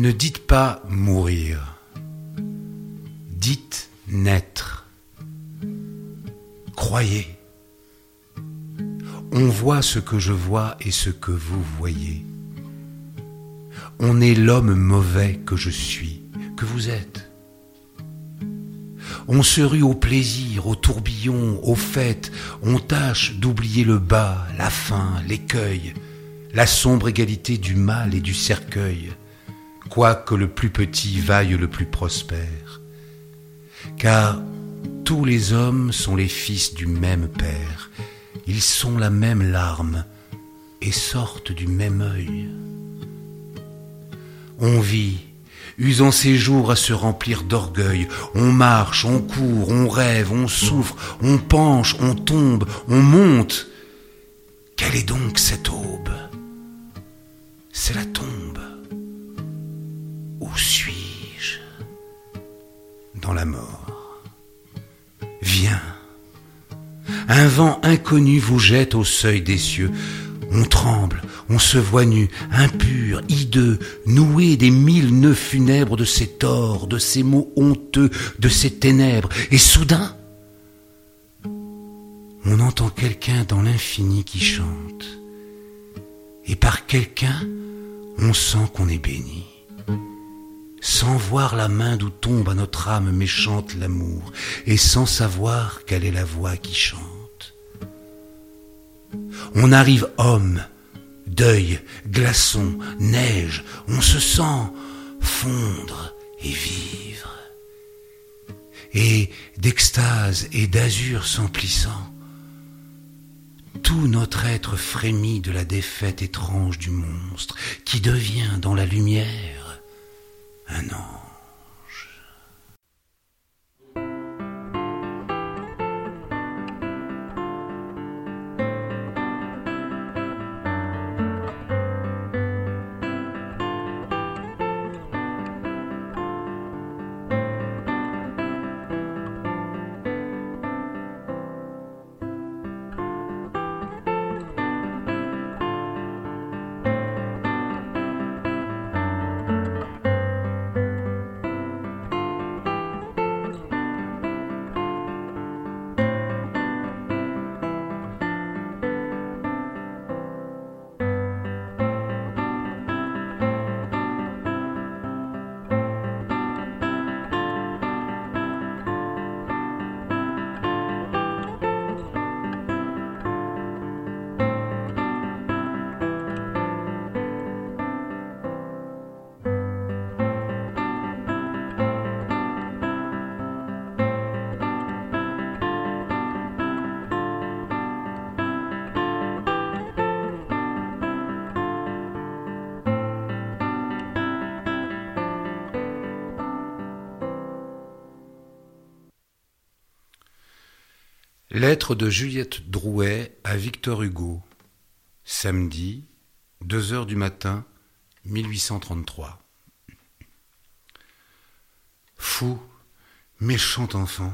Ne dites pas mourir, dites naître. Croyez. On voit ce que je vois et ce que vous voyez. On est l'homme mauvais que je suis, que vous êtes. On se rue au plaisir, au tourbillon, aux fêtes, on tâche d'oublier le bas, la faim, l'écueil, la sombre égalité du mal et du cercueil quoique le plus petit vaille le plus prospère. Car tous les hommes sont les fils du même Père, ils sont la même larme et sortent du même œil. On vit, usant ses jours à se remplir d'orgueil, on marche, on court, on rêve, on souffre, on penche, on tombe, on monte. Quelle est donc cette aube? C'est la tombe. La mort. Viens. Un vent inconnu vous jette au seuil des cieux. On tremble, on se voit nu, impur, hideux, noué des mille nœuds funèbres de ces torts, de ces mots honteux, de ces ténèbres. Et soudain, on entend quelqu'un dans l'infini qui chante. Et par quelqu'un, on sent qu'on est béni sans voir la main d'où tombe à notre âme méchante l'amour, et sans savoir quelle est la voix qui chante. On arrive homme, deuil, glaçon, neige, on se sent fondre et vivre. Et d'extase et d'azur s'emplissant, tout notre être frémit de la défaite étrange du monstre qui devient dans la lumière un ange. Lettre de Juliette Drouet à Victor Hugo. Samedi, 2 heures du matin, 1833. Fou, méchant enfant,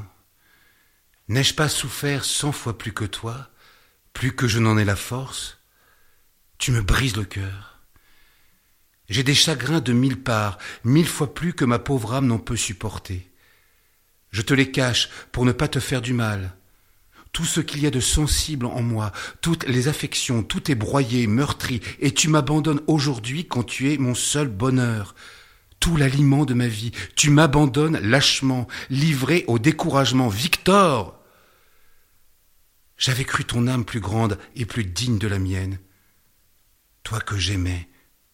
n'ai-je pas souffert cent fois plus que toi, plus que je n'en ai la force? Tu me brises le cœur. J'ai des chagrins de mille parts, mille fois plus que ma pauvre âme n'en peut supporter. Je te les cache pour ne pas te faire du mal tout ce qu'il y a de sensible en moi, toutes les affections, tout est broyé, meurtri, et tu m'abandonnes aujourd'hui quand tu es mon seul bonheur, tout l'aliment de ma vie. Tu m'abandonnes lâchement, livré au découragement. Victor J'avais cru ton âme plus grande et plus digne de la mienne. Toi que j'aimais,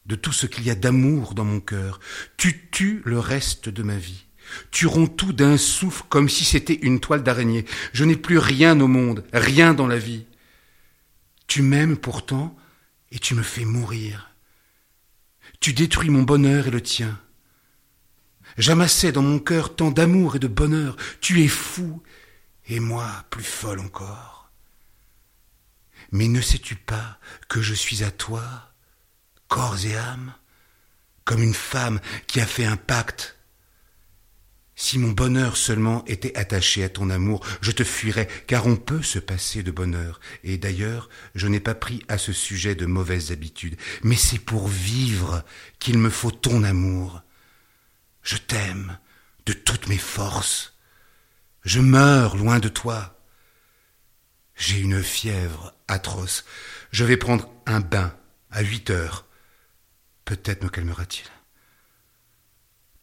de tout ce qu'il y a d'amour dans mon cœur, tu tues le reste de ma vie. Tu romps tout d'un souffle comme si c'était une toile d'araignée. Je n'ai plus rien au monde, rien dans la vie. Tu m'aimes pourtant et tu me fais mourir. Tu détruis mon bonheur et le tien. J'amassais dans mon cœur tant d'amour et de bonheur. Tu es fou et moi plus folle encore. Mais ne sais-tu pas que je suis à toi, corps et âme, comme une femme qui a fait un pacte Si mon bonheur seulement était attaché à ton amour, je te fuirais, car on peut se passer de bonheur. Et d'ailleurs, je n'ai pas pris à ce sujet de mauvaises habitudes. Mais c'est pour vivre qu'il me faut ton amour. Je t'aime de toutes mes forces. Je meurs loin de toi. J'ai une fièvre atroce. Je vais prendre un bain à huit heures. Peut-être me calmera-t-il.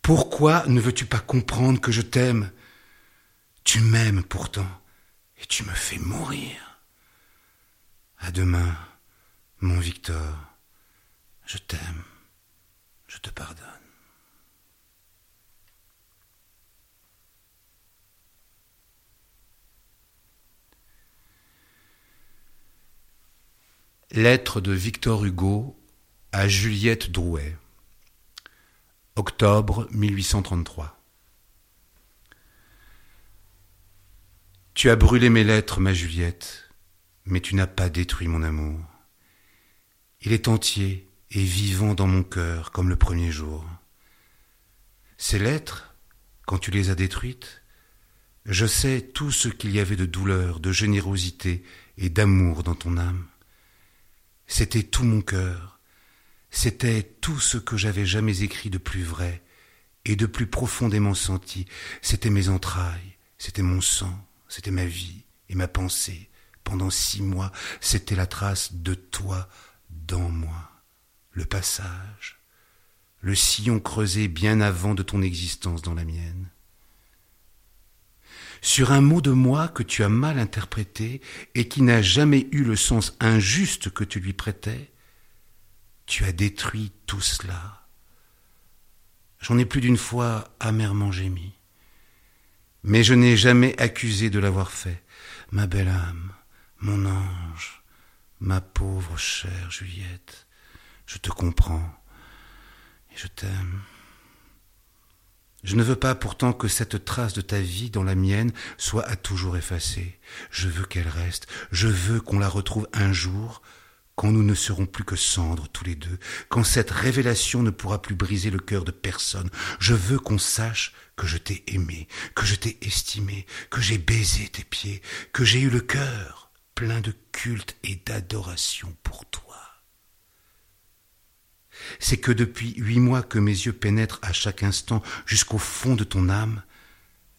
Pourquoi ne veux-tu pas comprendre que je t'aime? Tu m'aimes pourtant, et tu me fais mourir. À demain, mon Victor, je t'aime, je te pardonne. Lettre de Victor Hugo à Juliette Drouet. Octobre 1833. Tu as brûlé mes lettres, ma Juliette, mais tu n'as pas détruit mon amour. Il est entier et vivant dans mon cœur comme le premier jour. Ces lettres, quand tu les as détruites, je sais tout ce qu'il y avait de douleur, de générosité et d'amour dans ton âme. C'était tout mon cœur, c'était tout ce que j'avais jamais écrit de plus vrai et de plus profondément senti. C'était mes entrailles, c'était mon sang, c'était ma vie et ma pensée. Pendant six mois, c'était la trace de toi dans moi, le passage, le sillon creusé bien avant de ton existence dans la mienne. Sur un mot de moi que tu as mal interprété et qui n'a jamais eu le sens injuste que tu lui prêtais, tu as détruit tout cela. J'en ai plus d'une fois amèrement gémi. Mais je n'ai jamais accusé de l'avoir fait. Ma belle âme, mon ange, ma pauvre chère Juliette, je te comprends et je t'aime. Je ne veux pas pourtant que cette trace de ta vie dans la mienne soit à toujours effacée. Je veux qu'elle reste, je veux qu'on la retrouve un jour quand nous ne serons plus que cendres tous les deux, quand cette révélation ne pourra plus briser le cœur de personne, je veux qu'on sache que je t'ai aimé, que je t'ai estimé, que j'ai baisé tes pieds, que j'ai eu le cœur plein de culte et d'adoration pour toi. C'est que depuis huit mois que mes yeux pénètrent à chaque instant jusqu'au fond de ton âme,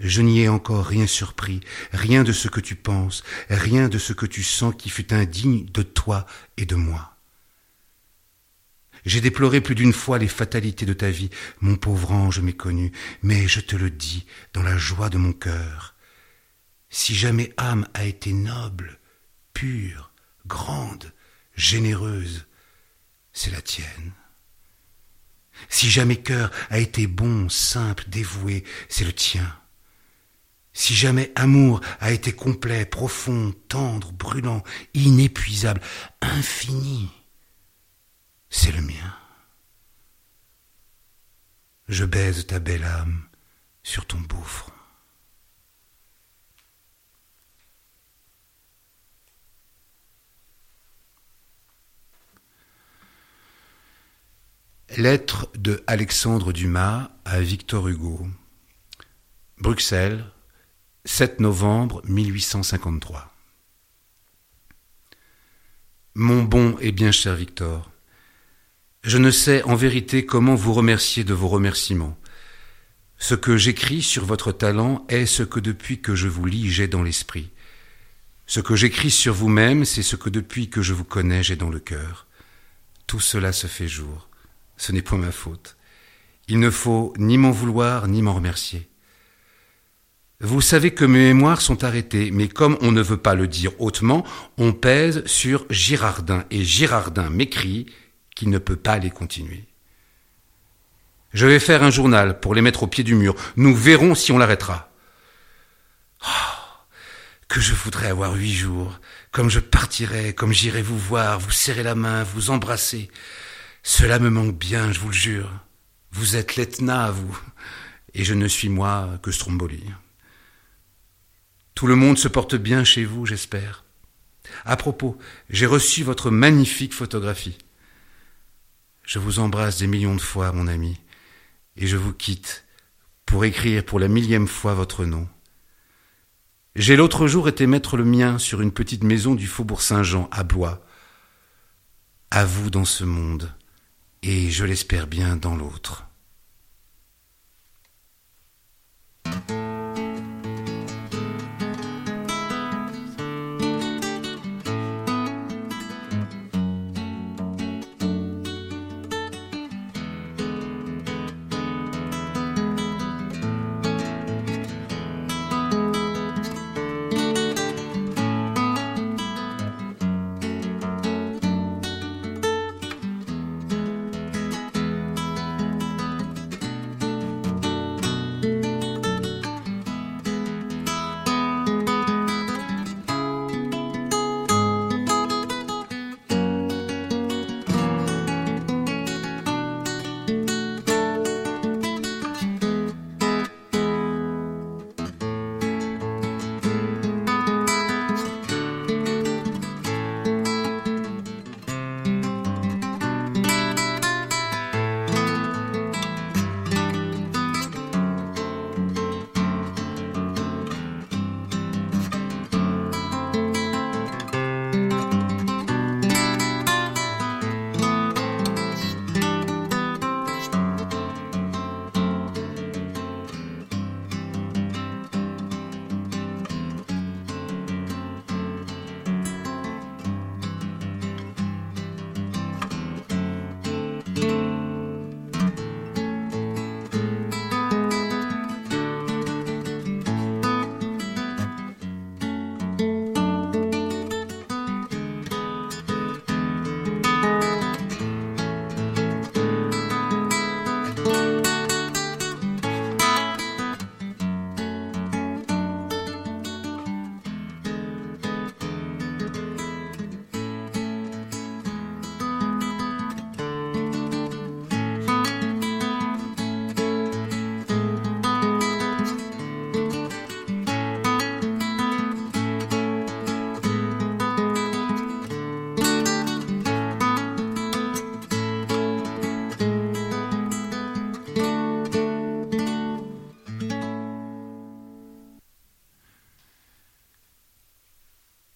je n'y ai encore rien surpris, rien de ce que tu penses, rien de ce que tu sens qui fut indigne de toi et de moi. J'ai déploré plus d'une fois les fatalités de ta vie, mon pauvre ange méconnu, mais je te le dis dans la joie de mon cœur. Si jamais âme a été noble, pure, grande, généreuse, c'est la tienne. Si jamais cœur a été bon, simple, dévoué, c'est le tien. Si jamais amour a été complet, profond, tendre, brûlant, inépuisable, infini, c'est le mien. Je baise ta belle âme sur ton beau. Lettre de Alexandre Dumas à Victor Hugo. Bruxelles, 7 novembre 1853. Mon bon et bien cher Victor, je ne sais en vérité comment vous remercier de vos remerciements. Ce que j'écris sur votre talent est ce que depuis que je vous lis j'ai dans l'esprit. Ce que j'écris sur vous-même, c'est ce que depuis que je vous connais j'ai dans le cœur. Tout cela se fait jour. Ce n'est pas ma faute. Il ne faut ni m'en vouloir ni m'en remercier. Vous savez que mes mémoires sont arrêtées, mais comme on ne veut pas le dire hautement, on pèse sur Girardin, et Girardin m'écrit qu'il ne peut pas les continuer. Je vais faire un journal pour les mettre au pied du mur. Nous verrons si on l'arrêtera. Oh, que je voudrais avoir huit jours, comme je partirai, comme j'irai vous voir, vous serrer la main, vous embrasser. Cela me manque bien, je vous le jure. Vous êtes l'Etna, vous, et je ne suis moi que Stromboli. Tout le monde se porte bien chez vous, j'espère. À propos, j'ai reçu votre magnifique photographie. Je vous embrasse des millions de fois, mon ami, et je vous quitte pour écrire pour la millième fois votre nom. J'ai l'autre jour été mettre le mien sur une petite maison du faubourg Saint-Jean à Blois. À vous dans ce monde, et je l'espère bien dans l'autre.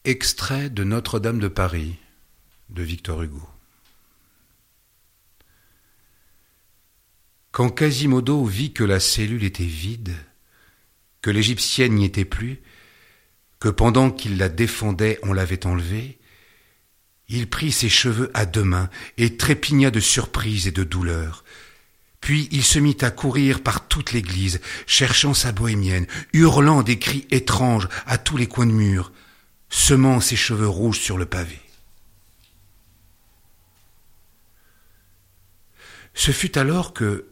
Extrait de Notre-Dame de Paris de Victor Hugo. Quand Quasimodo vit que la cellule était vide, que l'Égyptienne n'y était plus, que pendant qu'il la défendait on l'avait enlevée, il prit ses cheveux à deux mains et trépigna de surprise et de douleur. Puis il se mit à courir par toute l'église, cherchant sa bohémienne, hurlant des cris étranges à tous les coins de mur semant ses cheveux rouges sur le pavé. Ce fut alors que,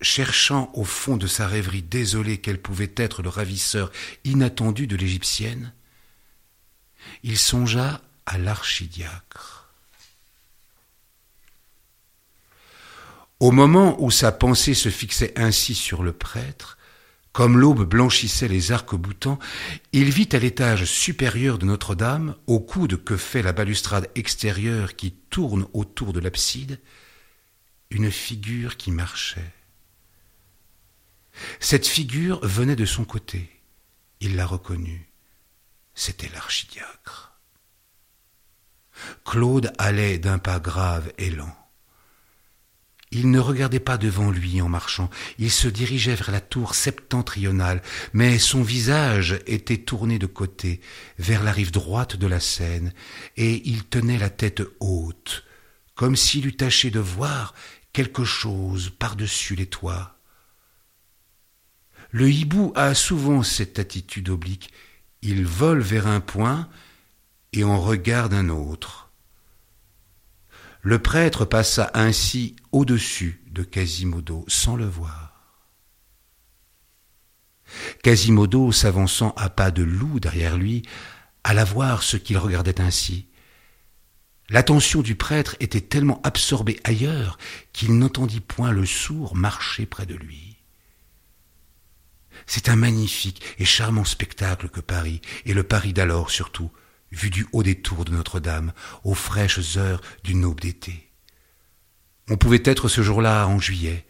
cherchant au fond de sa rêverie désolée quel pouvait être le ravisseur inattendu de l'Égyptienne, il songea à l'archidiacre. Au moment où sa pensée se fixait ainsi sur le prêtre, comme l'aube blanchissait les arcs-boutants, il vit à l'étage supérieur de Notre-Dame, au coude que fait la balustrade extérieure qui tourne autour de l'abside, une figure qui marchait. Cette figure venait de son côté. Il la reconnut. C'était l'archidiacre. Claude allait d'un pas grave et lent. Il ne regardait pas devant lui en marchant, il se dirigeait vers la tour septentrionale, mais son visage était tourné de côté, vers la rive droite de la Seine, et il tenait la tête haute, comme s'il eût tâché de voir quelque chose par-dessus les toits. Le hibou a souvent cette attitude oblique, il vole vers un point et en regarde un autre. Le prêtre passa ainsi au-dessus de Quasimodo sans le voir. Quasimodo, s'avançant à pas de loup derrière lui, alla voir ce qu'il regardait ainsi. L'attention du prêtre était tellement absorbée ailleurs qu'il n'entendit point le sourd marcher près de lui. C'est un magnifique et charmant spectacle que Paris, et le Paris d'alors surtout, vu du haut des tours de Notre-Dame, aux fraîches heures d'une aube d'été. On pouvait être ce jour-là en juillet.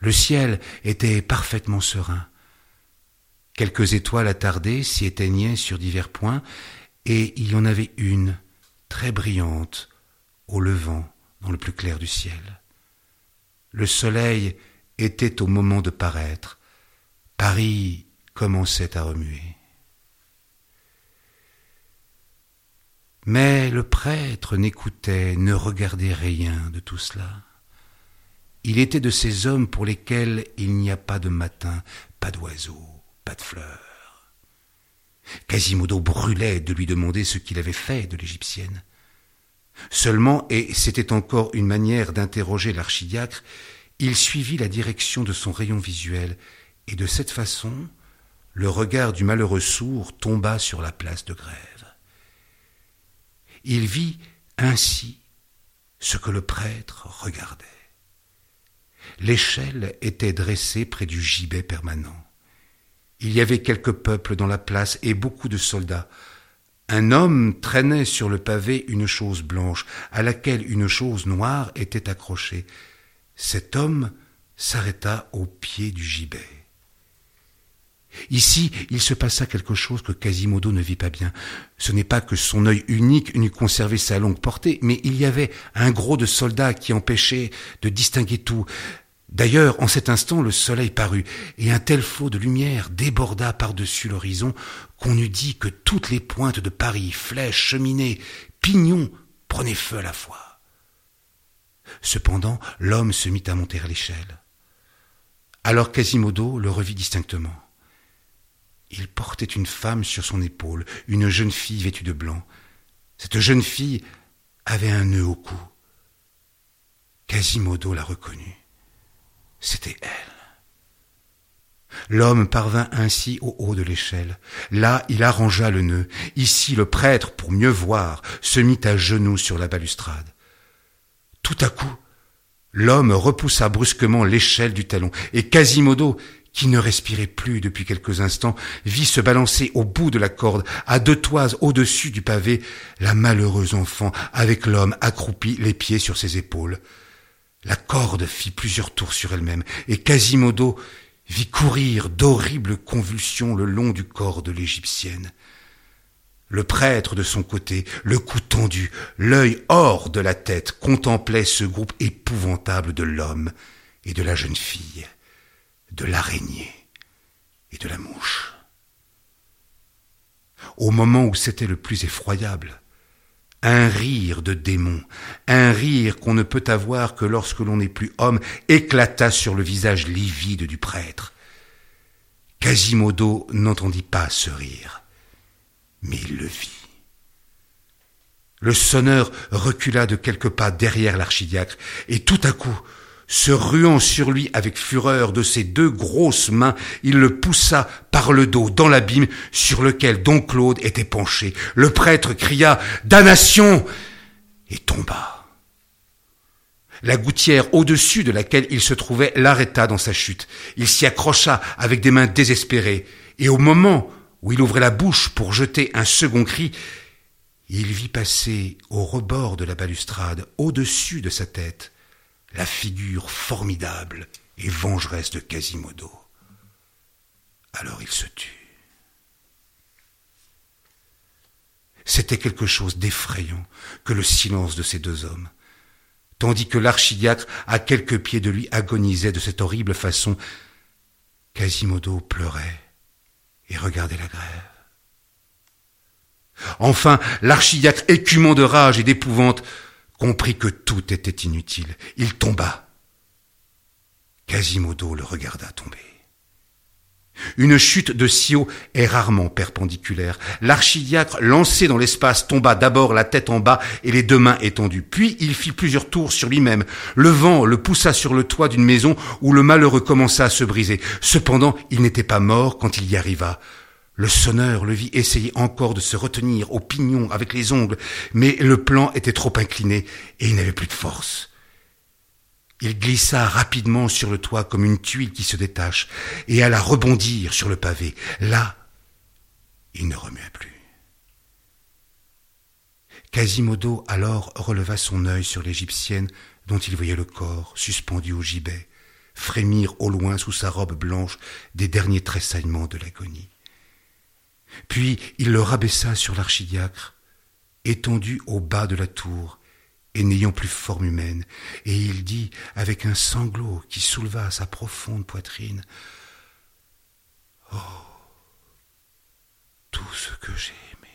Le ciel était parfaitement serein. Quelques étoiles attardées s'y éteignaient sur divers points, et il y en avait une, très brillante, au levant, dans le plus clair du ciel. Le soleil était au moment de paraître. Paris commençait à remuer. Mais le prêtre n'écoutait, ne regardait rien de tout cela. Il était de ces hommes pour lesquels il n'y a pas de matin, pas d'oiseaux, pas de fleurs. Quasimodo brûlait de lui demander ce qu'il avait fait de l'égyptienne. Seulement, et c'était encore une manière d'interroger l'archidiacre, il suivit la direction de son rayon visuel, et de cette façon, le regard du malheureux sourd tomba sur la place de grève. Il vit ainsi ce que le prêtre regardait. L'échelle était dressée près du gibet permanent. Il y avait quelques peuples dans la place et beaucoup de soldats. Un homme traînait sur le pavé une chose blanche, à laquelle une chose noire était accrochée. Cet homme s'arrêta au pied du gibet. Ici, il se passa quelque chose que Quasimodo ne vit pas bien. Ce n'est pas que son œil unique n'eût conservé sa longue portée, mais il y avait un gros de soldats qui empêchait de distinguer tout. D'ailleurs, en cet instant, le soleil parut, et un tel flot de lumière déborda par-dessus l'horizon qu'on eût dit que toutes les pointes de Paris, flèches, cheminées, pignons, prenaient feu à la fois. Cependant, l'homme se mit à monter à l'échelle. Alors Quasimodo le revit distinctement. Il portait une femme sur son épaule, une jeune fille vêtue de blanc. Cette jeune fille avait un nœud au cou. Quasimodo la reconnut. C'était elle. L'homme parvint ainsi au haut de l'échelle. Là, il arrangea le nœud. Ici, le prêtre, pour mieux voir, se mit à genoux sur la balustrade. Tout à coup, l'homme repoussa brusquement l'échelle du talon, et Quasimodo, qui ne respirait plus depuis quelques instants, vit se balancer au bout de la corde, à deux toises au-dessus du pavé, la malheureuse enfant, avec l'homme accroupi, les pieds sur ses épaules. La corde fit plusieurs tours sur elle-même, et Quasimodo vit courir d'horribles convulsions le long du corps de l'Égyptienne. Le prêtre, de son côté, le cou tendu, l'œil hors de la tête, contemplait ce groupe épouvantable de l'homme et de la jeune fille de l'araignée et de la mouche. Au moment où c'était le plus effroyable, un rire de démon, un rire qu'on ne peut avoir que lorsque l'on n'est plus homme, éclata sur le visage livide du prêtre. Quasimodo n'entendit pas ce rire, mais il le vit. Le sonneur recula de quelques pas derrière l'archidiacre, et tout à coup, se ruant sur lui avec fureur de ses deux grosses mains, il le poussa par le dos dans l'abîme sur lequel Don Claude était penché. Le prêtre cria Damnation et tomba. La gouttière au-dessus de laquelle il se trouvait l'arrêta dans sa chute. Il s'y accrocha avec des mains désespérées, et au moment où il ouvrait la bouche pour jeter un second cri, il vit passer au rebord de la balustrade, au-dessus de sa tête, la figure formidable et vengeresse de Quasimodo. Alors il se tut. C'était quelque chose d'effrayant que le silence de ces deux hommes, tandis que l'archidiacre, à quelques pieds de lui, agonisait de cette horrible façon. Quasimodo pleurait et regardait la grève. Enfin, l'archidiacre, écumant de rage et d'épouvante, comprit que tout était inutile. Il tomba. Quasimodo le regarda tomber. Une chute de si haut est rarement perpendiculaire. L'archidiacre, lancé dans l'espace, tomba d'abord la tête en bas et les deux mains étendues. Puis il fit plusieurs tours sur lui-même. Le vent le poussa sur le toit d'une maison où le malheureux commença à se briser. Cependant, il n'était pas mort quand il y arriva. Le sonneur le vit essayer encore de se retenir au pignon avec les ongles, mais le plan était trop incliné et il n'avait plus de force. Il glissa rapidement sur le toit comme une tuile qui se détache et alla rebondir sur le pavé. Là, il ne remua plus. Quasimodo alors releva son œil sur l'égyptienne dont il voyait le corps suspendu au gibet, frémir au loin sous sa robe blanche des derniers tressaillements de l'agonie. Puis il le rabaissa sur l'archidiacre, étendu au bas de la tour, et n'ayant plus forme humaine, et il dit avec un sanglot qui souleva sa profonde poitrine Oh, tout ce que j'ai aimé.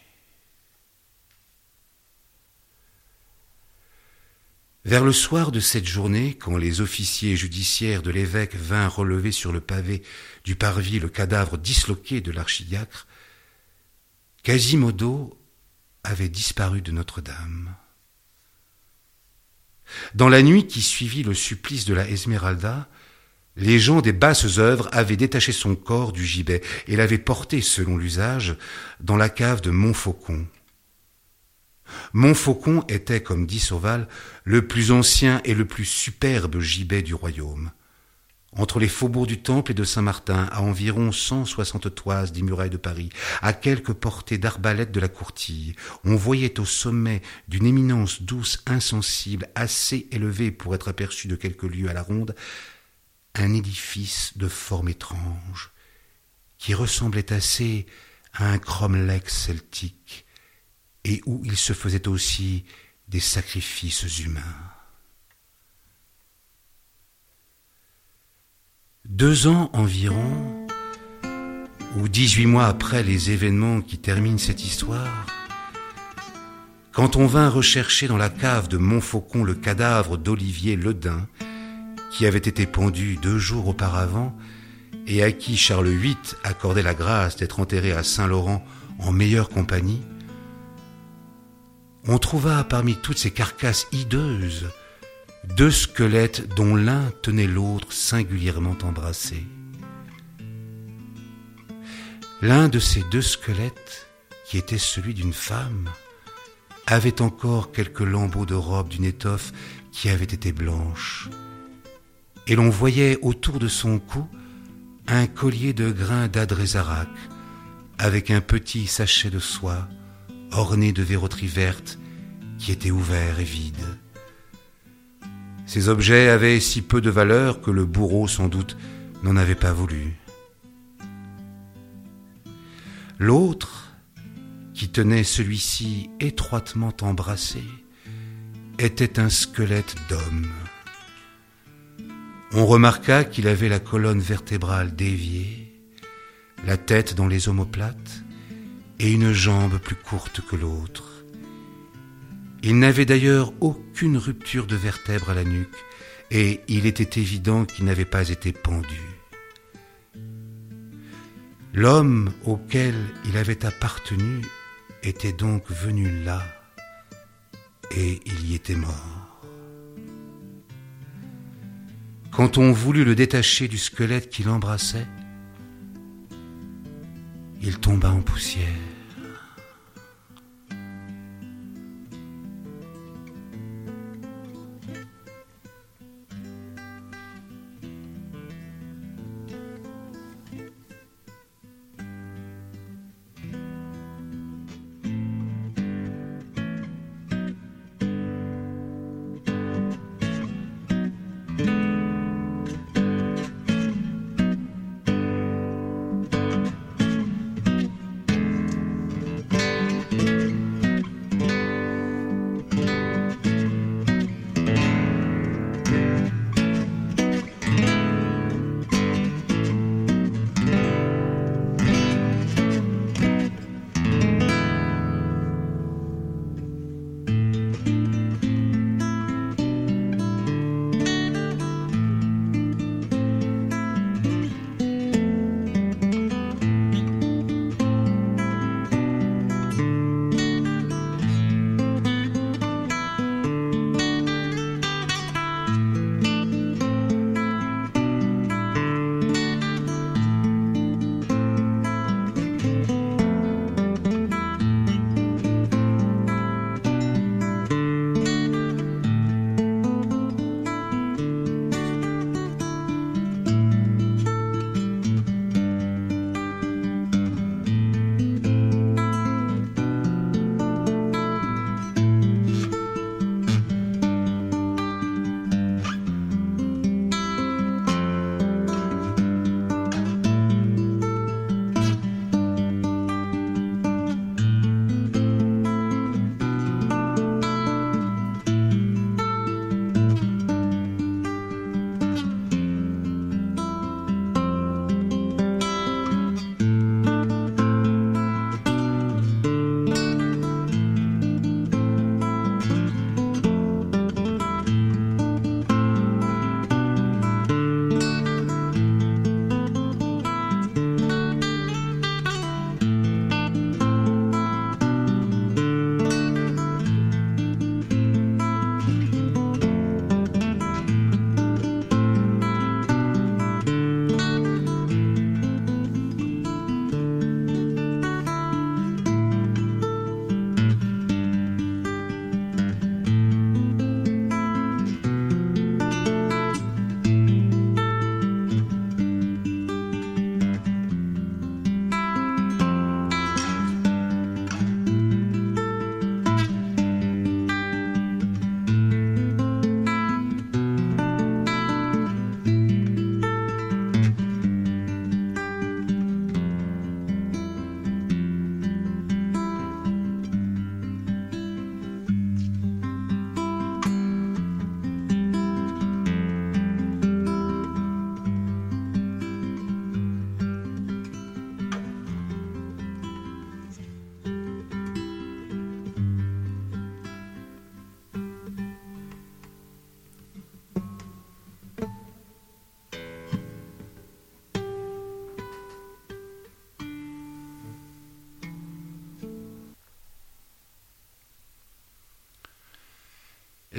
Vers le soir de cette journée, quand les officiers judiciaires de l'évêque vinrent relever sur le pavé du parvis le cadavre disloqué de l'archidiacre, Quasimodo avait disparu de Notre-Dame. Dans la nuit qui suivit le supplice de la Esmeralda, les gens des basses œuvres avaient détaché son corps du gibet et l'avaient porté, selon l'usage, dans la cave de Montfaucon. Montfaucon était, comme dit Sauval, le plus ancien et le plus superbe gibet du royaume entre les faubourgs du Temple et de Saint-Martin, à environ cent soixante toises des murailles de Paris, à quelques portées d'arbalète de la courtille, on voyait au sommet d'une éminence douce, insensible, assez élevée pour être aperçue de quelques lieues à la ronde, un édifice de forme étrange, qui ressemblait assez à un cromlech celtique, et où il se faisait aussi des sacrifices humains. Deux ans environ, ou dix-huit mois après les événements qui terminent cette histoire, quand on vint rechercher dans la cave de Montfaucon le cadavre d'Olivier Ledin, qui avait été pendu deux jours auparavant et à qui Charles VIII accordait la grâce d'être enterré à Saint-Laurent en meilleure compagnie, on trouva parmi toutes ces carcasses hideuses deux squelettes dont l'un tenait l'autre singulièrement embrassés. L'un de ces deux squelettes, qui était celui d'une femme, avait encore quelques lambeaux de robe d'une étoffe qui avait été blanche, et l'on voyait autour de son cou un collier de grains d'adrézarac avec un petit sachet de soie orné de verroterie verte qui était ouvert et vide. Ces objets avaient si peu de valeur que le bourreau sans doute n'en avait pas voulu. L'autre, qui tenait celui-ci étroitement embrassé, était un squelette d'homme. On remarqua qu'il avait la colonne vertébrale déviée, la tête dans les omoplates et une jambe plus courte que l'autre. Il n'avait d'ailleurs aucune rupture de vertèbre à la nuque, et il était évident qu'il n'avait pas été pendu. L'homme auquel il avait appartenu était donc venu là, et il y était mort. Quand on voulut le détacher du squelette qui l'embrassait, il tomba en poussière.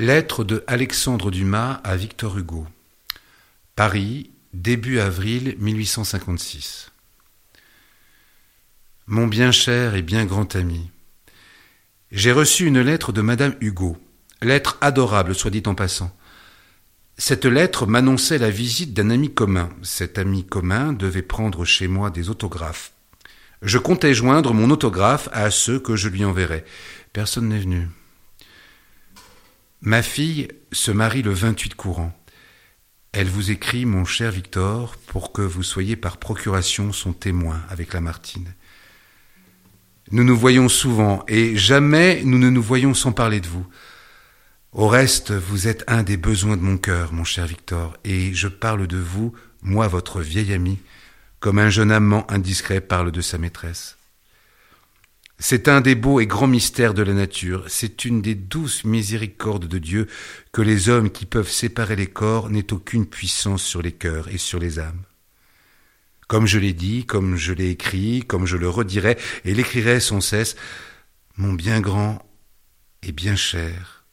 Lettre de Alexandre Dumas à Victor Hugo. Paris, début avril 1856. Mon bien cher et bien grand ami, j'ai reçu une lettre de Madame Hugo, lettre adorable, soit dit en passant. Cette lettre m'annonçait la visite d'un ami commun. Cet ami commun devait prendre chez moi des autographes. Je comptais joindre mon autographe à ceux que je lui enverrais. Personne n'est venu. Ma fille se marie le 28 courant. Elle vous écrit, mon cher Victor, pour que vous soyez par procuration son témoin avec Lamartine. Nous nous voyons souvent, et jamais nous ne nous voyons sans parler de vous. Au reste, vous êtes un des besoins de mon cœur, mon cher Victor, et je parle de vous, moi votre vieil ami, comme un jeune amant indiscret parle de sa maîtresse. C'est un des beaux et grands mystères de la nature, c'est une des douces miséricordes de Dieu que les hommes qui peuvent séparer les corps n'aient aucune puissance sur les cœurs et sur les âmes. Comme je l'ai dit, comme je l'ai écrit, comme je le redirai et l'écrirai sans cesse, mon bien grand et bien cher,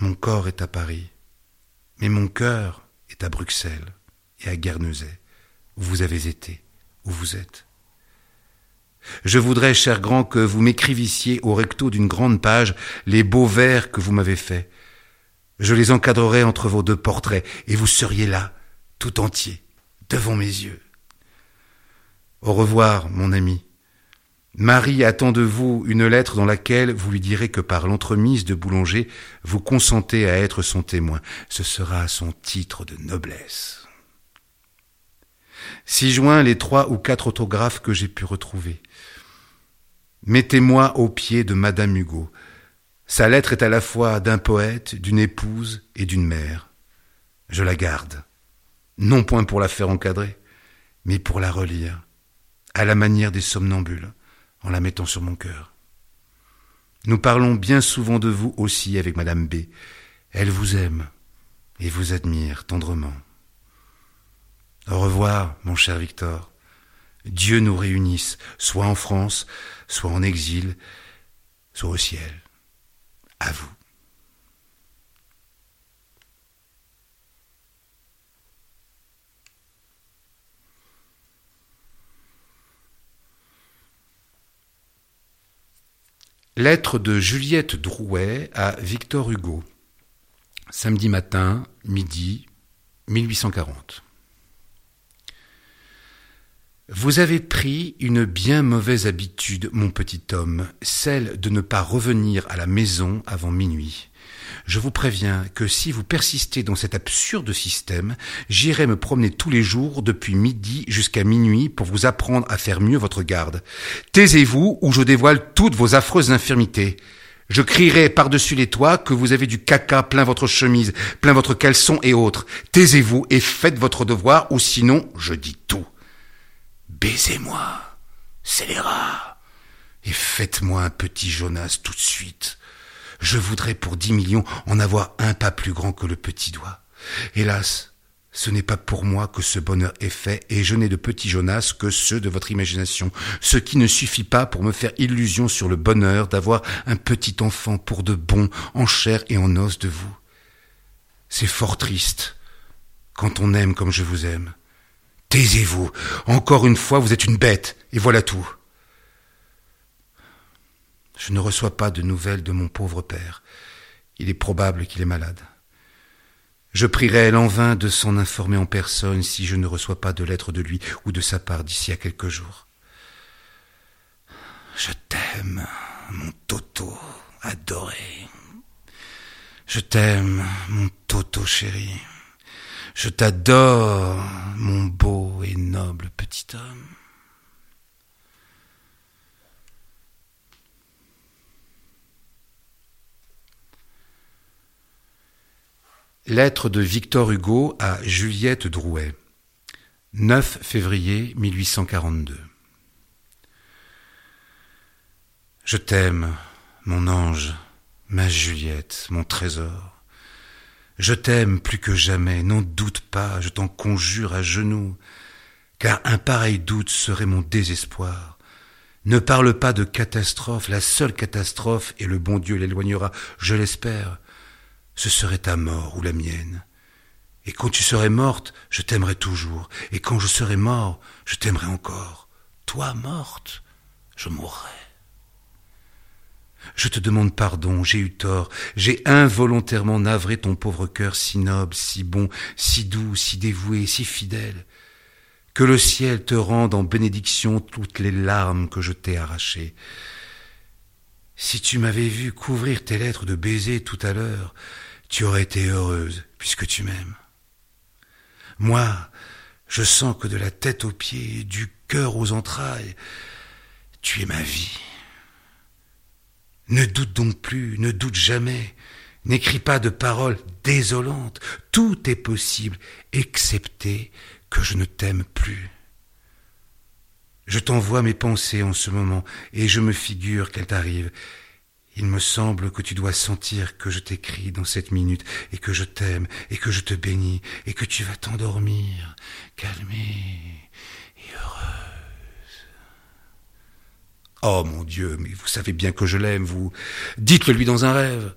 mon corps est à Paris, mais mon cœur est à Bruxelles et à Guernesey, où vous avez été, où vous êtes. Je voudrais, cher grand, que vous m'écrivissiez au recto d'une grande page les beaux vers que vous m'avez faits. Je les encadrerais entre vos deux portraits, et vous seriez là, tout entier, devant mes yeux. Au revoir, mon ami. Marie attend de vous une lettre dans laquelle vous lui direz que par l'entremise de Boulanger, vous consentez à être son témoin. Ce sera son titre de noblesse. Si joint les trois ou quatre autographes que j'ai pu retrouver. Mettez-moi au pied de Madame Hugo. Sa lettre est à la fois d'un poète, d'une épouse et d'une mère. Je la garde, non point pour la faire encadrer, mais pour la relire, à la manière des somnambules, en la mettant sur mon cœur. Nous parlons bien souvent de vous aussi avec Madame B. Elle vous aime et vous admire tendrement. Au revoir, mon cher Victor. Dieu nous réunisse, soit en France, soit en exil, soit au ciel. À vous. Lettre de Juliette Drouet à Victor Hugo. Samedi matin, midi, 1840. Vous avez pris une bien mauvaise habitude, mon petit homme, celle de ne pas revenir à la maison avant minuit. Je vous préviens que si vous persistez dans cet absurde système, j'irai me promener tous les jours depuis midi jusqu'à minuit pour vous apprendre à faire mieux votre garde. Taisez-vous ou je dévoile toutes vos affreuses infirmités. Je crierai par-dessus les toits que vous avez du caca plein votre chemise, plein votre caleçon et autres. Taisez-vous et faites votre devoir ou sinon je dis tout. Baisez-moi, scélérat, et faites-moi un petit Jonas tout de suite. Je voudrais pour dix millions en avoir un pas plus grand que le petit doigt. Hélas, ce n'est pas pour moi que ce bonheur est fait, et je n'ai de petits Jonas que ceux de votre imagination, ce qui ne suffit pas pour me faire illusion sur le bonheur d'avoir un petit enfant pour de bon, en chair et en os de vous. C'est fort triste, quand on aime comme je vous aime. Taisez-vous. Encore une fois, vous êtes une bête, et voilà tout. Je ne reçois pas de nouvelles de mon pauvre père. Il est probable qu'il est malade. Je prierai en vain de s'en informer en personne si je ne reçois pas de lettre de lui ou de sa part d'ici à quelques jours. Je t'aime, mon Toto adoré. Je t'aime, mon Toto chéri. Je t'adore, mon beau et noble petit homme. Lettre de Victor Hugo à Juliette Drouet. 9 février 1842. Je t'aime, mon ange, ma Juliette, mon trésor. Je t'aime plus que jamais, n'en doute pas, je t'en conjure à genoux, car un pareil doute serait mon désespoir. Ne parle pas de catastrophe, la seule catastrophe, et le bon Dieu l'éloignera, je l'espère. ce serait ta mort ou la mienne. Et quand tu serais morte, je t'aimerais toujours. Et quand je serais mort, je t'aimerais encore. Toi morte, je mourrai. Je te demande pardon, j'ai eu tort, j'ai involontairement navré ton pauvre cœur si noble, si bon, si doux, si dévoué, si fidèle. Que le ciel te rende en bénédiction toutes les larmes que je t'ai arrachées. Si tu m'avais vu couvrir tes lettres de baisers tout à l'heure, tu aurais été heureuse, puisque tu m'aimes. Moi, je sens que de la tête aux pieds, du cœur aux entrailles, tu es ma vie. Ne doute donc plus, ne doute jamais, n'écris pas de paroles désolantes, tout est possible, excepté que je ne t'aime plus. Je t'envoie mes pensées en ce moment, et je me figure qu'elles t'arrivent. Il me semble que tu dois sentir que je t'écris dans cette minute, et que je t'aime, et que je te bénis, et que tu vas t'endormir, calmée et heureuse. Oh mon Dieu, mais vous savez bien que je l'aime, vous. Dites-le lui dans un rêve.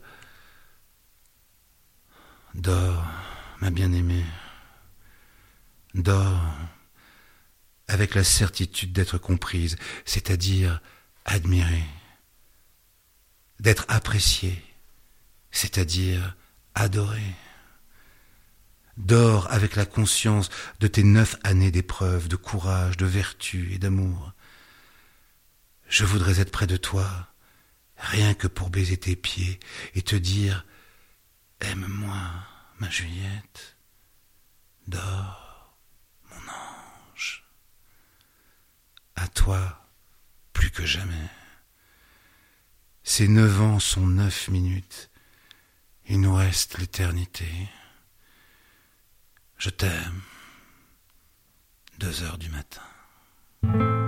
Dors, ma bien-aimée. Dors avec la certitude d'être comprise, c'est-à-dire admirée, d'être appréciée, c'est-à-dire adorée. Dors avec la conscience de tes neuf années d'épreuve, de courage, de vertu et d'amour. Je voudrais être près de toi, rien que pour baiser tes pieds et te dire Aime-moi, ma Juliette, dors, mon ange. À toi, plus que jamais. Ces neuf ans sont neuf minutes. Il nous reste l'éternité. Je t'aime. Deux heures du matin.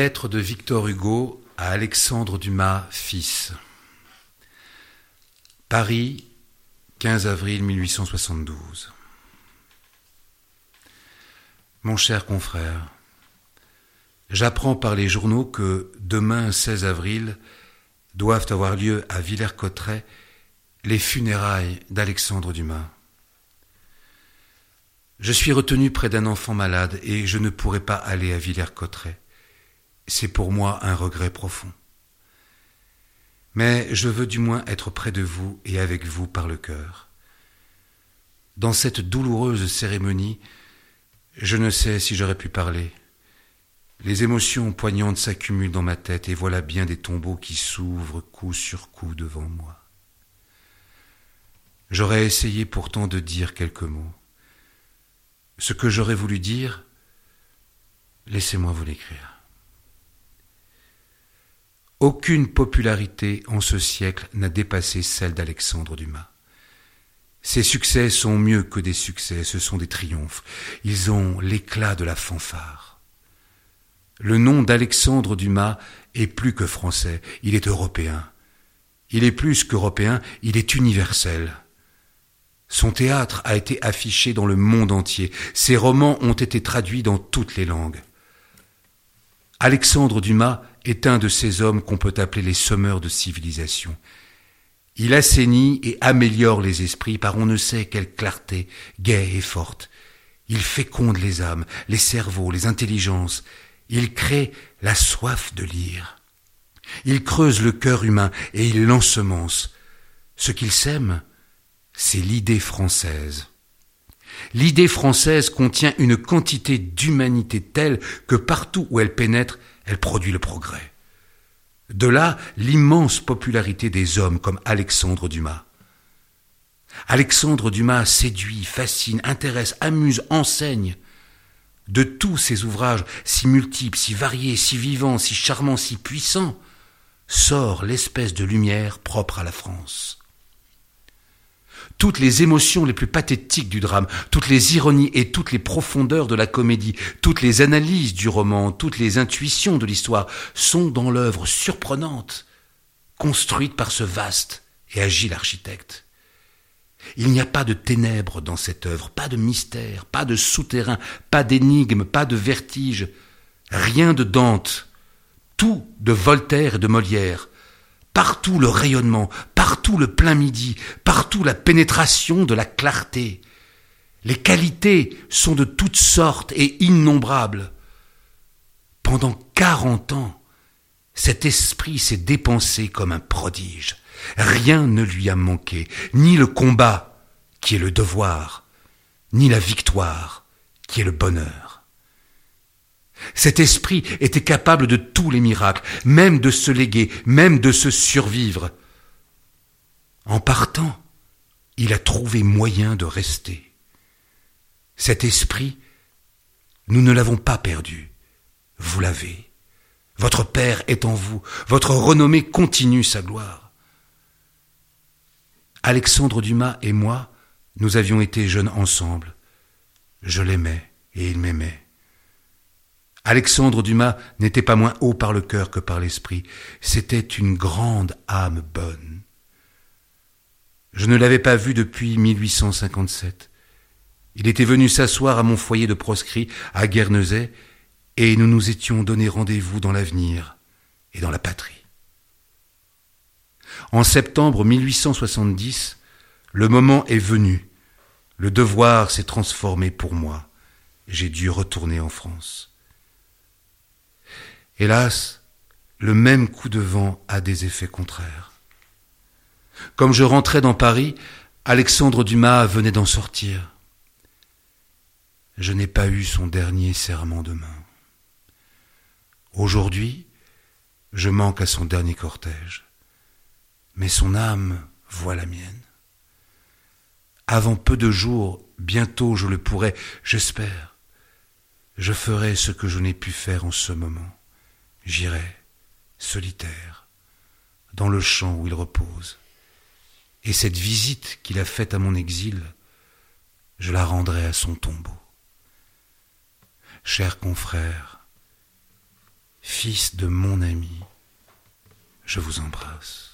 Lettre de Victor Hugo à Alexandre Dumas, fils. Paris, 15 avril 1872. Mon cher confrère, j'apprends par les journaux que demain 16 avril doivent avoir lieu à Villers-Cotterêts les funérailles d'Alexandre Dumas. Je suis retenu près d'un enfant malade et je ne pourrai pas aller à Villers-Cotterêts c'est pour moi un regret profond. Mais je veux du moins être près de vous et avec vous par le cœur. Dans cette douloureuse cérémonie, je ne sais si j'aurais pu parler. Les émotions poignantes s'accumulent dans ma tête et voilà bien des tombeaux qui s'ouvrent coup sur coup devant moi. J'aurais essayé pourtant de dire quelques mots, Ce que j'aurais voulu dire, laissez-moi vous l'écrire. Aucune popularité en ce siècle n'a dépassé celle d'Alexandre Dumas. Ses succès sont mieux que des succès, ce sont des triomphes. Ils ont l'éclat de la fanfare. Le nom d'Alexandre Dumas est plus que français, il est européen. Il est plus qu'européen, il est universel. Son théâtre a été affiché dans le monde entier, ses romans ont été traduits dans toutes les langues. Alexandre Dumas est un de ces hommes qu'on peut appeler les sommeurs de civilisation. Il assainit et améliore les esprits par on ne sait quelle clarté, gaie et forte. Il féconde les âmes, les cerveaux, les intelligences. Il crée la soif de lire. Il creuse le cœur humain et il l'ensemence. Ce qu'il sème, c'est l'idée française. L'idée française contient une quantité d'humanité telle que partout où elle pénètre, elle produit le progrès. De là l'immense popularité des hommes comme Alexandre Dumas. Alexandre Dumas séduit, fascine, intéresse, amuse, enseigne. De tous ses ouvrages, si multiples, si variés, si vivants, si charmants, si puissants, sort l'espèce de lumière propre à la France. Toutes les émotions les plus pathétiques du drame, toutes les ironies et toutes les profondeurs de la comédie, toutes les analyses du roman, toutes les intuitions de l'histoire sont dans l'œuvre surprenante, construite par ce vaste et agile architecte. Il n'y a pas de ténèbres dans cette œuvre, pas de mystère, pas de souterrain, pas d'énigme, pas de vertige, rien de Dante, tout de Voltaire et de Molière, partout le rayonnement, partout le plein midi, partout la pénétration de la clarté. Les qualités sont de toutes sortes et innombrables. Pendant quarante ans, cet esprit s'est dépensé comme un prodige. Rien ne lui a manqué, ni le combat, qui est le devoir, ni la victoire, qui est le bonheur. Cet esprit était capable de tous les miracles, même de se léguer, même de se survivre. En partant, il a trouvé moyen de rester. Cet esprit, nous ne l'avons pas perdu. Vous l'avez. Votre Père est en vous. Votre renommée continue sa gloire. Alexandre Dumas et moi, nous avions été jeunes ensemble. Je l'aimais et il m'aimait. Alexandre Dumas n'était pas moins haut par le cœur que par l'esprit, c'était une grande âme bonne. Je ne l'avais pas vu depuis 1857. Il était venu s'asseoir à mon foyer de proscrit à Guernesey, et nous nous étions donné rendez-vous dans l'avenir et dans la patrie. En septembre 1870, le moment est venu, le devoir s'est transformé pour moi, j'ai dû retourner en France. Hélas, le même coup de vent a des effets contraires. Comme je rentrais dans Paris, Alexandre Dumas venait d'en sortir. Je n'ai pas eu son dernier serment de main. Aujourd'hui, je manque à son dernier cortège, mais son âme voit la mienne. Avant peu de jours, bientôt je le pourrai, j'espère. Je ferai ce que je n'ai pu faire en ce moment. J'irai, solitaire, dans le champ où il repose. Et cette visite qu'il a faite à mon exil, je la rendrai à son tombeau. Cher confrère, fils de mon ami, je vous embrasse.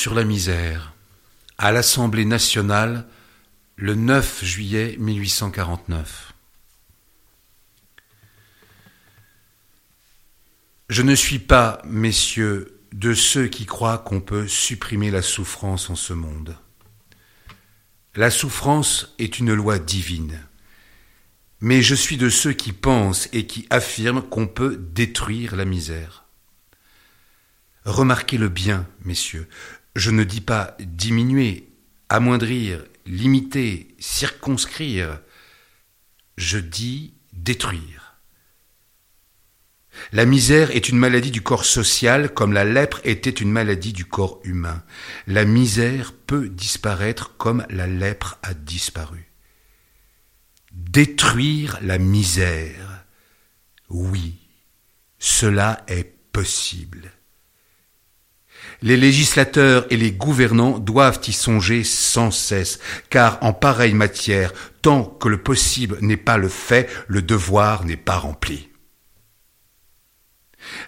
Sur la misère, à l'Assemblée nationale le 9 juillet 1849. Je ne suis pas, messieurs, de ceux qui croient qu'on peut supprimer la souffrance en ce monde. La souffrance est une loi divine. Mais je suis de ceux qui pensent et qui affirment qu'on peut détruire la misère. Remarquez le bien, messieurs. Je ne dis pas diminuer, amoindrir, limiter, circonscrire. Je dis détruire. La misère est une maladie du corps social comme la lèpre était une maladie du corps humain. La misère peut disparaître comme la lèpre a disparu. Détruire la misère. Oui, cela est possible. Les législateurs et les gouvernants doivent y songer sans cesse, car en pareille matière, tant que le possible n'est pas le fait, le devoir n'est pas rempli.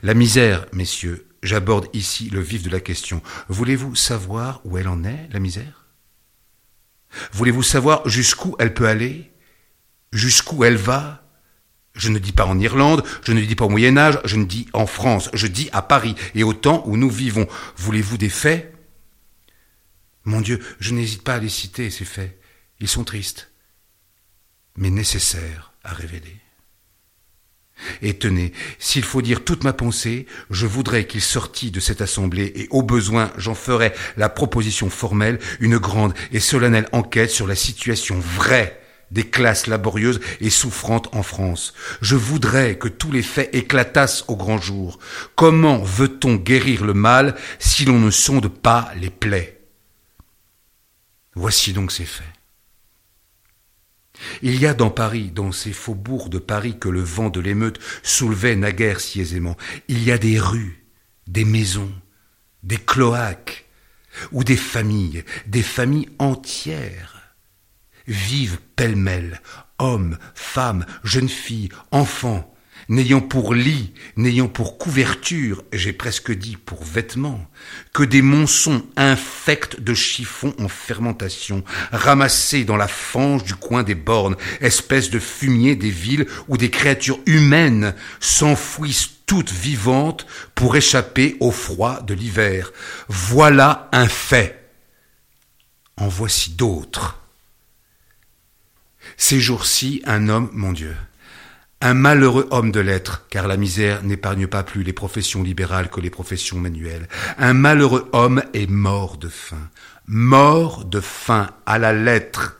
La misère, messieurs, j'aborde ici le vif de la question. Voulez-vous savoir où elle en est, la misère? Voulez-vous savoir jusqu'où elle peut aller? Jusqu'où elle va? Je ne dis pas en Irlande, je ne dis pas au Moyen Âge, je ne dis en France, je dis à Paris et au temps où nous vivons. Voulez-vous des faits? Mon Dieu, je n'hésite pas à les citer, ces faits. Ils sont tristes, mais nécessaires à révéler. Et tenez, s'il faut dire toute ma pensée, je voudrais qu'il sortît de cette assemblée, et au besoin j'en ferai la proposition formelle, une grande et solennelle enquête sur la situation vraie des classes laborieuses et souffrantes en France. Je voudrais que tous les faits éclatassent au grand jour. Comment veut-on guérir le mal si l'on ne sonde pas les plaies? Voici donc ces faits. Il y a dans Paris, dans ces faubourgs de Paris que le vent de l'émeute soulevait naguère si aisément, il y a des rues, des maisons, des cloaques, ou des familles, des familles entières vivent pêle-mêle, hommes, femmes, jeunes filles, enfants, n'ayant pour lit, n'ayant pour couverture, j'ai presque dit pour vêtements, que des monçons infects de chiffons en fermentation, ramassés dans la fange du coin des bornes, espèces de fumier des villes où des créatures humaines s'enfouissent toutes vivantes pour échapper au froid de l'hiver. Voilà un fait. En voici d'autres. Ces jours-ci, un homme, mon Dieu, un malheureux homme de lettres, car la misère n'épargne pas plus les professions libérales que les professions manuelles, un malheureux homme est mort de faim, mort de faim à la lettre,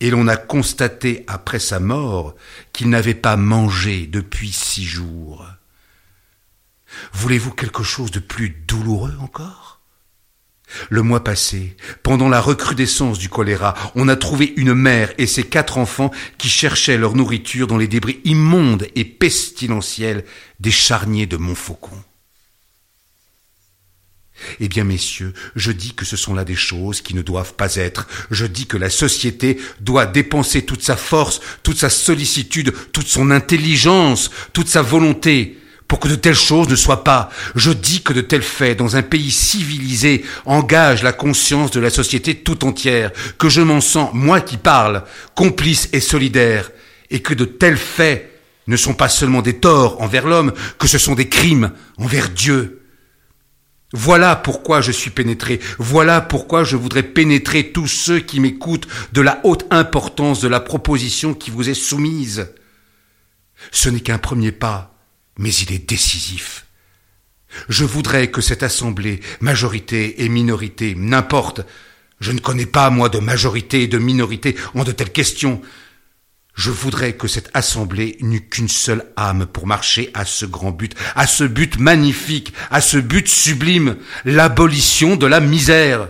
et l'on a constaté après sa mort qu'il n'avait pas mangé depuis six jours. Voulez-vous quelque chose de plus douloureux encore? Le mois passé, pendant la recrudescence du choléra, on a trouvé une mère et ses quatre enfants qui cherchaient leur nourriture dans les débris immondes et pestilentiels des charniers de Montfaucon. Eh bien, messieurs, je dis que ce sont là des choses qui ne doivent pas être. Je dis que la société doit dépenser toute sa force, toute sa sollicitude, toute son intelligence, toute sa volonté pour que de telles choses ne soient pas. Je dis que de tels faits, dans un pays civilisé, engagent la conscience de la société tout entière, que je m'en sens, moi qui parle, complice et solidaire, et que de tels faits ne sont pas seulement des torts envers l'homme, que ce sont des crimes envers Dieu. Voilà pourquoi je suis pénétré, voilà pourquoi je voudrais pénétrer tous ceux qui m'écoutent de la haute importance de la proposition qui vous est soumise. Ce n'est qu'un premier pas, mais il est décisif. Je voudrais que cette assemblée, majorité et minorité, n'importe, je ne connais pas, moi, de majorité et de minorité en de telles questions, je voudrais que cette assemblée n'eût qu'une seule âme pour marcher à ce grand but, à ce but magnifique, à ce but sublime, l'abolition de la misère.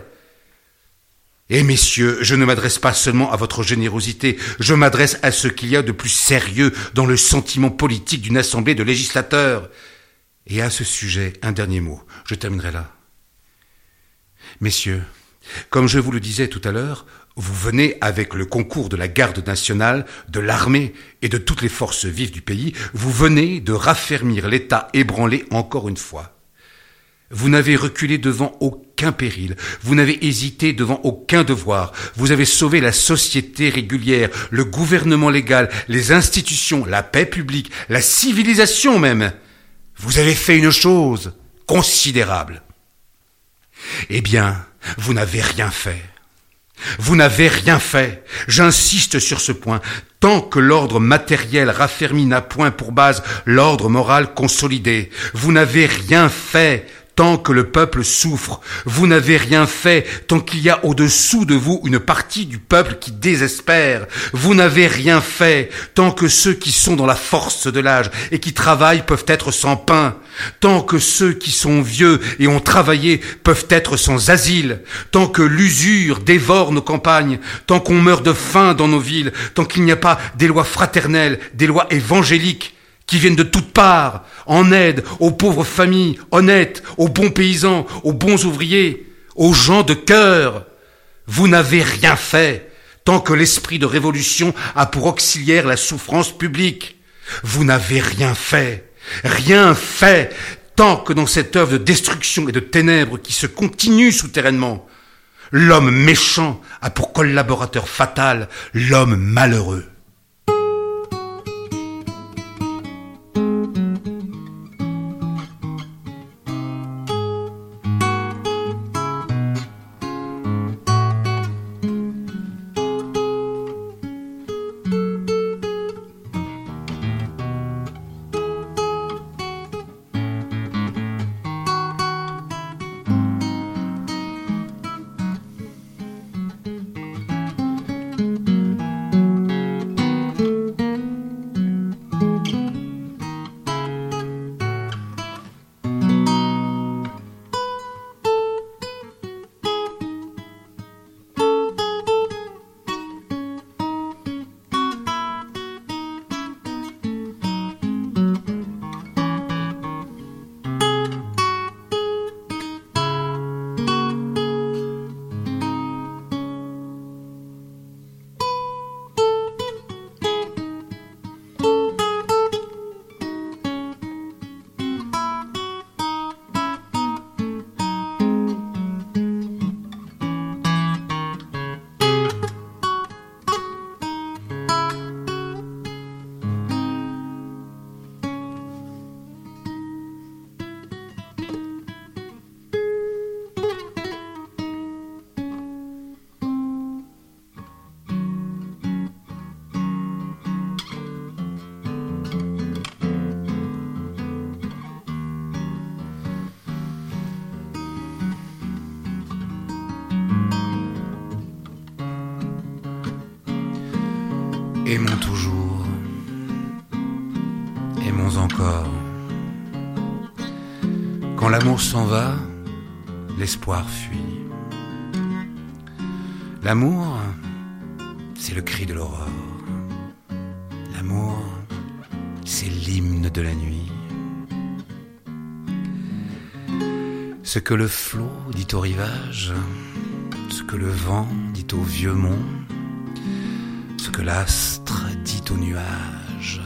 Et messieurs, je ne m'adresse pas seulement à votre générosité, je m'adresse à ce qu'il y a de plus sérieux dans le sentiment politique d'une assemblée de législateurs. Et à ce sujet, un dernier mot, je terminerai là. Messieurs, comme je vous le disais tout à l'heure, vous venez avec le concours de la garde nationale, de l'armée et de toutes les forces vives du pays, vous venez de raffermir l'État ébranlé encore une fois. Vous n'avez reculé devant aucun péril, vous n'avez hésité devant aucun devoir, vous avez sauvé la société régulière, le gouvernement légal, les institutions, la paix publique, la civilisation même. Vous avez fait une chose considérable. Eh bien, vous n'avez rien fait. Vous n'avez rien fait. J'insiste sur ce point. Tant que l'ordre matériel raffermi n'a point pour base l'ordre moral consolidé, vous n'avez rien fait tant que le peuple souffre. Vous n'avez rien fait tant qu'il y a au-dessous de vous une partie du peuple qui désespère. Vous n'avez rien fait tant que ceux qui sont dans la force de l'âge et qui travaillent peuvent être sans pain. Tant que ceux qui sont vieux et ont travaillé peuvent être sans asile. Tant que l'usure dévore nos campagnes. Tant qu'on meurt de faim dans nos villes. Tant qu'il n'y a pas des lois fraternelles, des lois évangéliques qui viennent de toutes parts, en aide aux pauvres familles honnêtes, aux bons paysans, aux bons ouvriers, aux gens de cœur. Vous n'avez rien fait tant que l'esprit de révolution a pour auxiliaire la souffrance publique. Vous n'avez rien fait, rien fait, tant que dans cette œuvre de destruction et de ténèbres qui se continue souterrainement, l'homme méchant a pour collaborateur fatal l'homme malheureux. L'espoir fuit. L'amour, c'est le cri de l'aurore. L'amour, c'est l'hymne de la nuit. Ce que le flot dit au rivage, ce que le vent dit au vieux mont, ce que l'astre dit au nuage,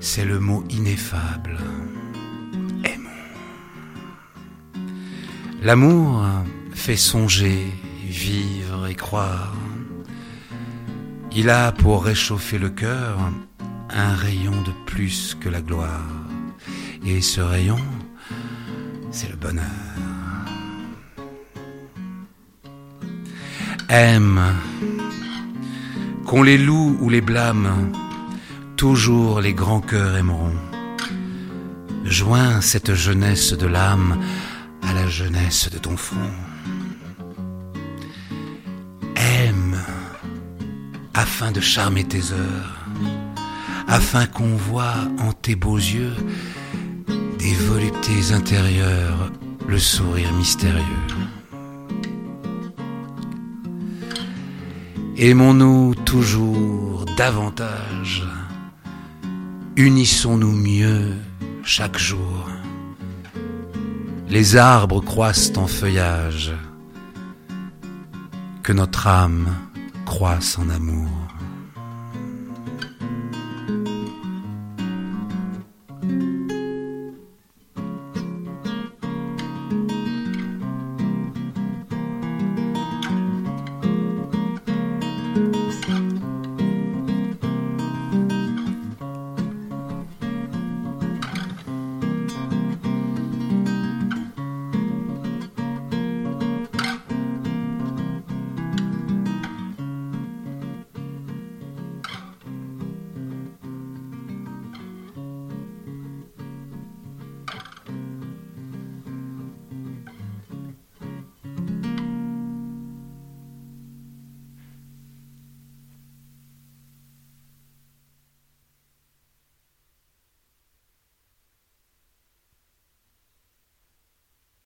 c'est le mot ineffable. L'amour fait songer, vivre et croire. Il a pour réchauffer le cœur un rayon de plus que la gloire. Et ce rayon, c'est le bonheur. Aime qu'on les loue ou les blâme, toujours les grands cœurs aimeront. Joins cette jeunesse de l'âme jeunesse de ton front. Aime afin de charmer tes heures, afin qu'on voit en tes beaux yeux des voluptés intérieures, le sourire mystérieux. Aimons-nous toujours davantage, unissons-nous mieux chaque jour. Les arbres croissent en feuillage, que notre âme croisse en amour.